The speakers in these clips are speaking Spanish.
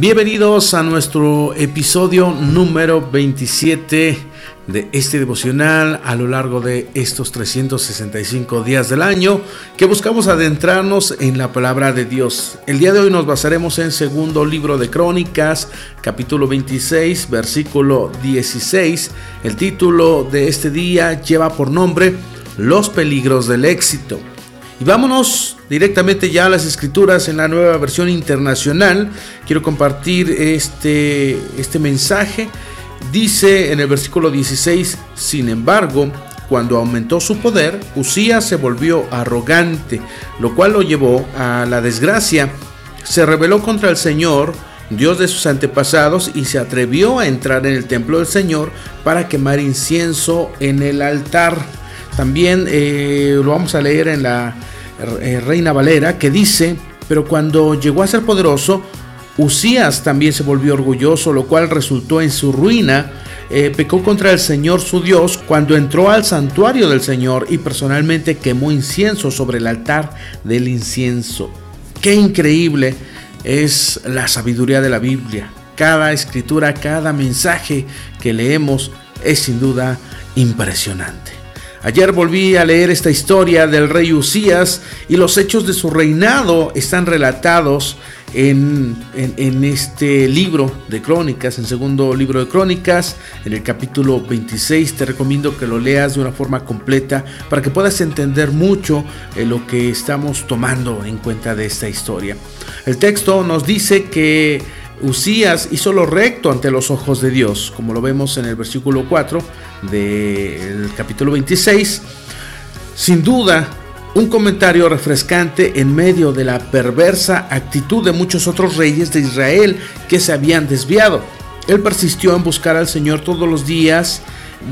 Bienvenidos a nuestro episodio número 27 de este devocional a lo largo de estos 365 días del año que buscamos adentrarnos en la palabra de Dios. El día de hoy nos basaremos en segundo libro de Crónicas, capítulo 26, versículo 16. El título de este día lleva por nombre Los peligros del éxito. Y vámonos directamente ya a las escrituras en la nueva versión internacional. Quiero compartir este, este mensaje. Dice en el versículo 16, sin embargo, cuando aumentó su poder, Usías se volvió arrogante, lo cual lo llevó a la desgracia. Se rebeló contra el Señor, Dios de sus antepasados, y se atrevió a entrar en el templo del Señor para quemar incienso en el altar. También eh, lo vamos a leer en la eh, Reina Valera, que dice, pero cuando llegó a ser poderoso, Usías también se volvió orgulloso, lo cual resultó en su ruina. Eh, pecó contra el Señor su Dios cuando entró al santuario del Señor y personalmente quemó incienso sobre el altar del incienso. Qué increíble es la sabiduría de la Biblia. Cada escritura, cada mensaje que leemos es sin duda impresionante. Ayer volví a leer esta historia del rey Usías y los hechos de su reinado están relatados en, este libro de crónicas, en segundo libro de crónicas, en el capítulo 26. Te recomiendo que lo leas de una forma completa para que puedas entender mucho eh, lo que estamos tomando en cuenta de esta historia. El texto nos dice que Usías hizo lo recto ante los ojos de Dios, como lo vemos en el versículo 4 del capítulo 26. Sin duda, un comentario refrescante en medio de la perversa actitud de muchos otros reyes de Israel que se habían desviado. Él persistió en buscar al Señor todos los días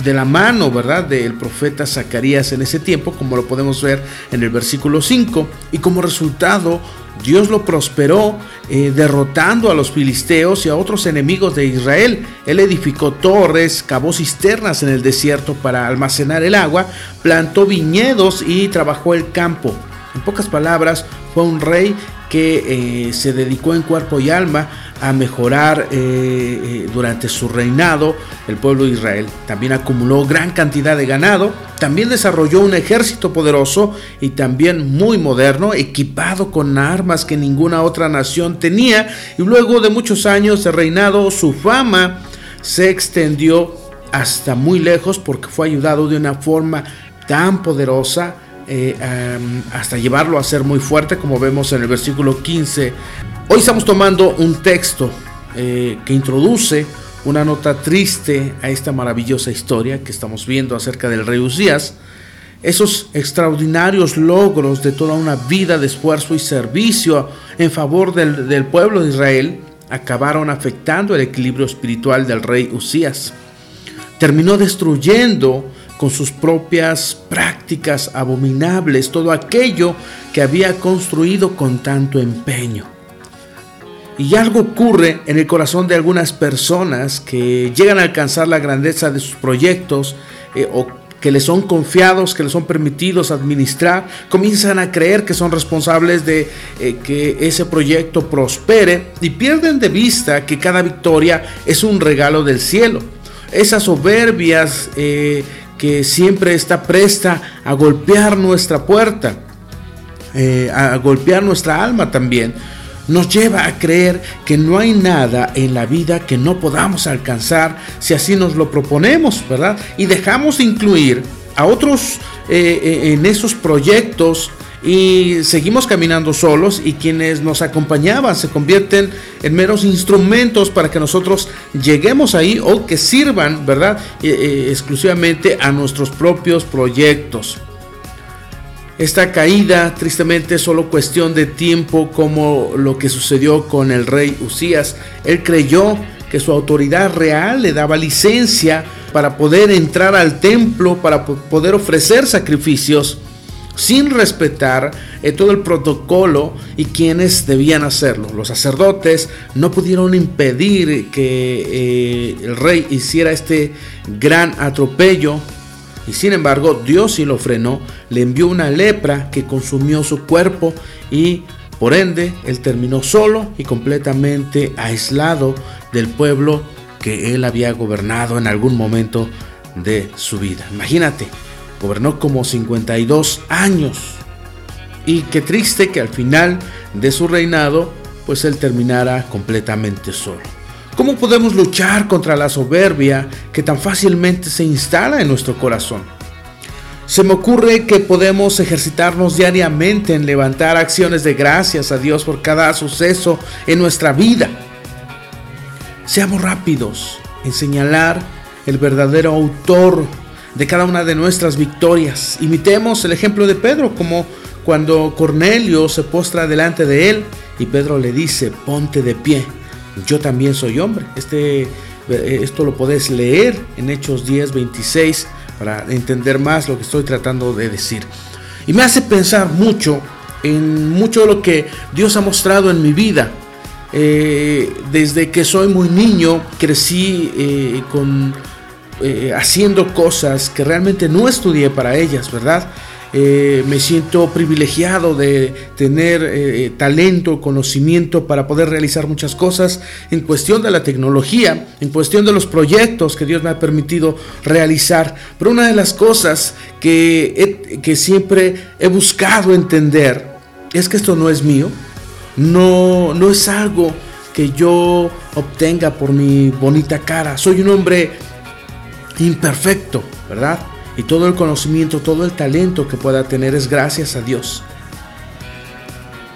de la mano, ¿verdad?, del profeta Zacarías en ese tiempo, como lo podemos ver en el versículo 5, y como resultado Dios lo prosperó eh, derrotando a los filisteos y a otros enemigos de Israel. Él edificó torres, cavó cisternas en el desierto para almacenar el agua, plantó viñedos y trabajó el campo. En pocas palabras, fue un rey que eh, se dedicó en cuerpo y alma a mejorar eh, eh, durante su reinado el pueblo de Israel. También acumuló gran cantidad de ganado, también desarrolló un ejército poderoso y también muy moderno, equipado con armas que ninguna otra nación tenía. Y luego de muchos años de reinado, su fama se extendió hasta muy lejos porque fue ayudado de una forma tan poderosa eh, hasta llevarlo a ser muy fuerte, como vemos en el versículo 15. Hoy estamos tomando un texto eh, que introduce una nota triste a esta maravillosa historia que estamos viendo acerca del rey Usías. Esos extraordinarios logros de toda una vida de esfuerzo y servicio en favor del, del pueblo de Israel acabaron afectando el equilibrio espiritual del rey Usías. Terminó destruyendo con sus propias prácticas abominables, todo aquello que había construido con tanto empeño. Y algo ocurre en el corazón de algunas personas que llegan a alcanzar la grandeza de sus proyectos eh, o que les son confiados, que les son permitidos administrar, comienzan a creer que son responsables de eh, que ese proyecto prospere y pierden de vista que cada victoria es un regalo del cielo. Esas soberbias eh, que siempre está presta a golpear nuestra puerta, eh, a golpear nuestra alma también, nos lleva a creer que no hay nada en la vida que no podamos alcanzar si así nos lo proponemos, ¿verdad? Y dejamos de incluir a otros eh, eh, en esos proyectos y seguimos caminando solos y quienes nos acompañaban se convierten en meros instrumentos para que nosotros lleguemos ahí o que sirvan, ¿verdad? Eh, eh, exclusivamente a nuestros propios proyectos. Esta caída tristemente es solo cuestión de tiempo como lo que sucedió con el rey Usías. Él creyó que su autoridad real le daba licencia para poder entrar al templo, para poder ofrecer sacrificios sin respetar eh, todo el protocolo y quienes debían hacerlo. Los sacerdotes no pudieron impedir que eh, el rey hiciera este gran atropello y sin embargo Dios sí lo frenó, le envió una lepra que consumió su cuerpo y Por ende, él terminó solo y completamente aislado del pueblo que él había gobernado en algún momento de su vida. Imagínate, gobernó como 52 años. Y qué triste que al final de su reinado, pues él terminara completamente solo. ¿Cómo podemos luchar contra la soberbia que tan fácilmente se instala en nuestro corazón? Se me ocurre que podemos ejercitarnos diariamente en levantar acciones de gracias a Dios por cada suceso en nuestra vida. Seamos rápidos en señalar el verdadero autor de cada una de nuestras victorias. Imitemos el ejemplo de Pedro, como cuando Cornelio se postra delante de él y Pedro le dice, ponte de pie, yo también soy hombre. Este, eh, esto lo podés leer en Hechos 10, 26 para entender más lo que estoy tratando de decir. Y me hace pensar mucho en mucho de lo que Dios ha mostrado en mi vida. Eh, desde que soy muy niño crecí eh, con, haciendo cosas que realmente no estudié para ellas, ¿verdad? Eh, me siento privilegiado de tener eh, talento, conocimiento para poder realizar muchas cosas en cuestión de la tecnología, en cuestión de los proyectos que Dios me ha permitido realizar. Pero una de las cosas que, que siempre he buscado entender es que esto no es mío, no, no es algo que yo obtenga por mi bonita cara. Soy un hombre imperfecto, ¿verdad? Y todo el conocimiento, todo el talento que pueda tener es gracias a Dios.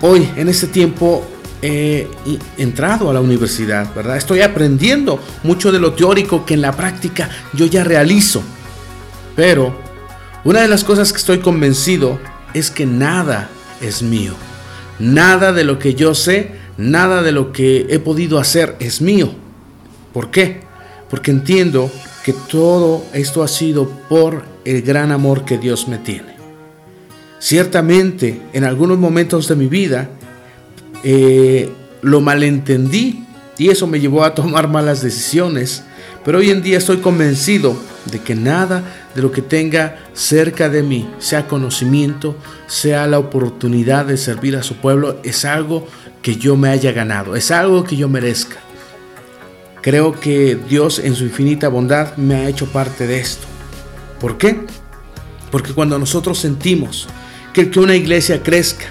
Hoy, en este tiempo, he entrado a la universidad, ¿verdad? Estoy aprendiendo mucho de lo teórico que en la práctica yo ya realizo. Pero una de las cosas que estoy convencido es que nada es mío. Nada de lo que yo sé, nada de lo que he podido hacer es mío. ¿Por qué? Porque entiendo que todo esto ha sido por el gran amor que Dios me tiene. Ciertamente, en algunos momentos de mi vida, eh, lo malentendí y eso me llevó a tomar malas decisiones, pero hoy en día estoy convencido de que nada de lo que tenga cerca de mí, sea conocimiento, sea la oportunidad de servir a su pueblo, es algo que yo me haya ganado, es algo que yo merezca. Creo que Dios en su infinita bondad me ha hecho parte de esto. ¿Por qué? Porque cuando nosotros sentimos que, que una iglesia crezca,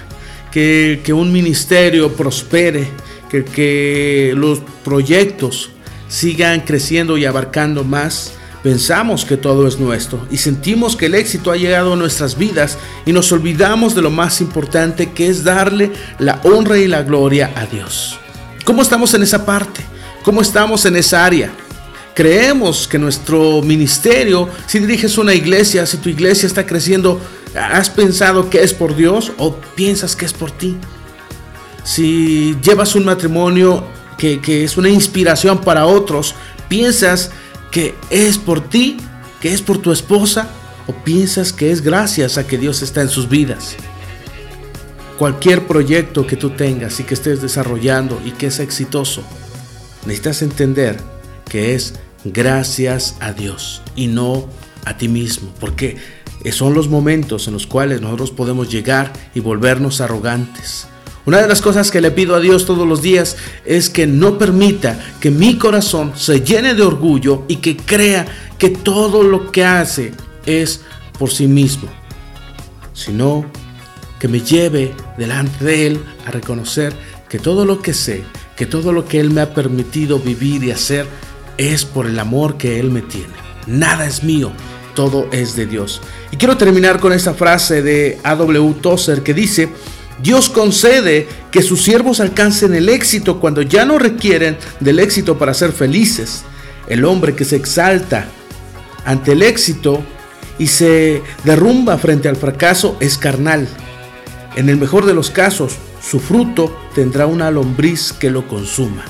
que, que un ministerio prospere, que, que los proyectos sigan creciendo y abarcando más, pensamos que todo es nuestro y sentimos que el éxito ha llegado a nuestras vidas y nos olvidamos de lo más importante que es darle la honra y la gloria a Dios. ¿Cómo estamos en esa parte? ¿Cómo estamos en esa área? Creemos que nuestro ministerio, si diriges una iglesia, si tu iglesia está creciendo, ¿has pensado que es por Dios o piensas que es por ti? Si llevas un matrimonio que, que es una inspiración para otros, ¿piensas que es por ti, que es por tu esposa o piensas que es gracias a que Dios está en sus vidas? Cualquier proyecto que tú tengas y que estés desarrollando y que es exitoso, necesitas entender que es gracias a Dios y no a ti mismo, porque son los momentos en los cuales nosotros podemos llegar y volvernos arrogantes. Una de las cosas que le pido a Dios todos los días es que no permita que mi corazón se llene de orgullo y que crea que todo lo que hace es por sí mismo, sino que me lleve delante de Él a reconocer que todo lo que sé que todo lo que Él me ha permitido vivir y hacer es por el amor que Él me tiene. Nada es mío, todo es de Dios. Y quiero terminar con esta frase de A.W. Tozer que dice, Dios concede que sus siervos alcancen el éxito cuando ya no requieren del éxito para ser felices. El hombre que se exalta ante el éxito y se derrumba frente al fracaso es carnal. En el mejor de los casos, su fruto tendrá una lombriz que lo consuma.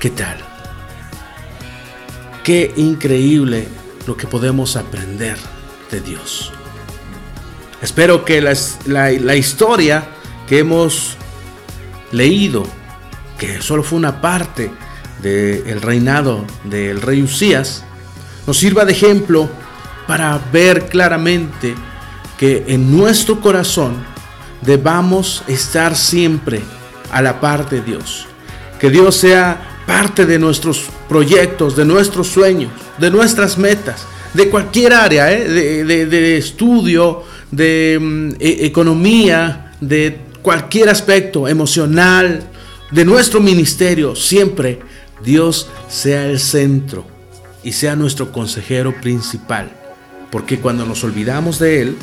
¿Qué tal? Qué increíble lo que podemos aprender de Dios. Espero que la, historia que hemos leído, que solo fue una parte del reinado del rey Usías, nos sirva de ejemplo para ver claramente que en nuestro corazón debamos estar siempre a la par de Dios. Que Dios sea parte de nuestros proyectos, de nuestros sueños, de nuestras metas, de cualquier área, ¿eh? de, estudio, de mm, e, economía, de cualquier aspecto emocional, de nuestro ministerio, siempre Dios sea el centro y sea nuestro consejero principal. Porque cuando nos olvidamos de Él,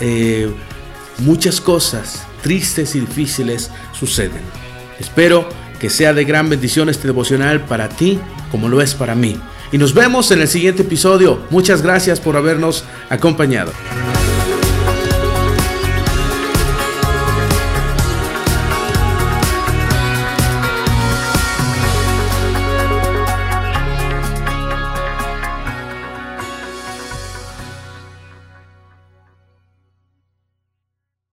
eh, muchas cosas tristes y difíciles suceden. Espero que sea de gran bendición este devocional para ti como lo es para mí. Y nos vemos en el siguiente episodio. Muchas gracias por habernos acompañado.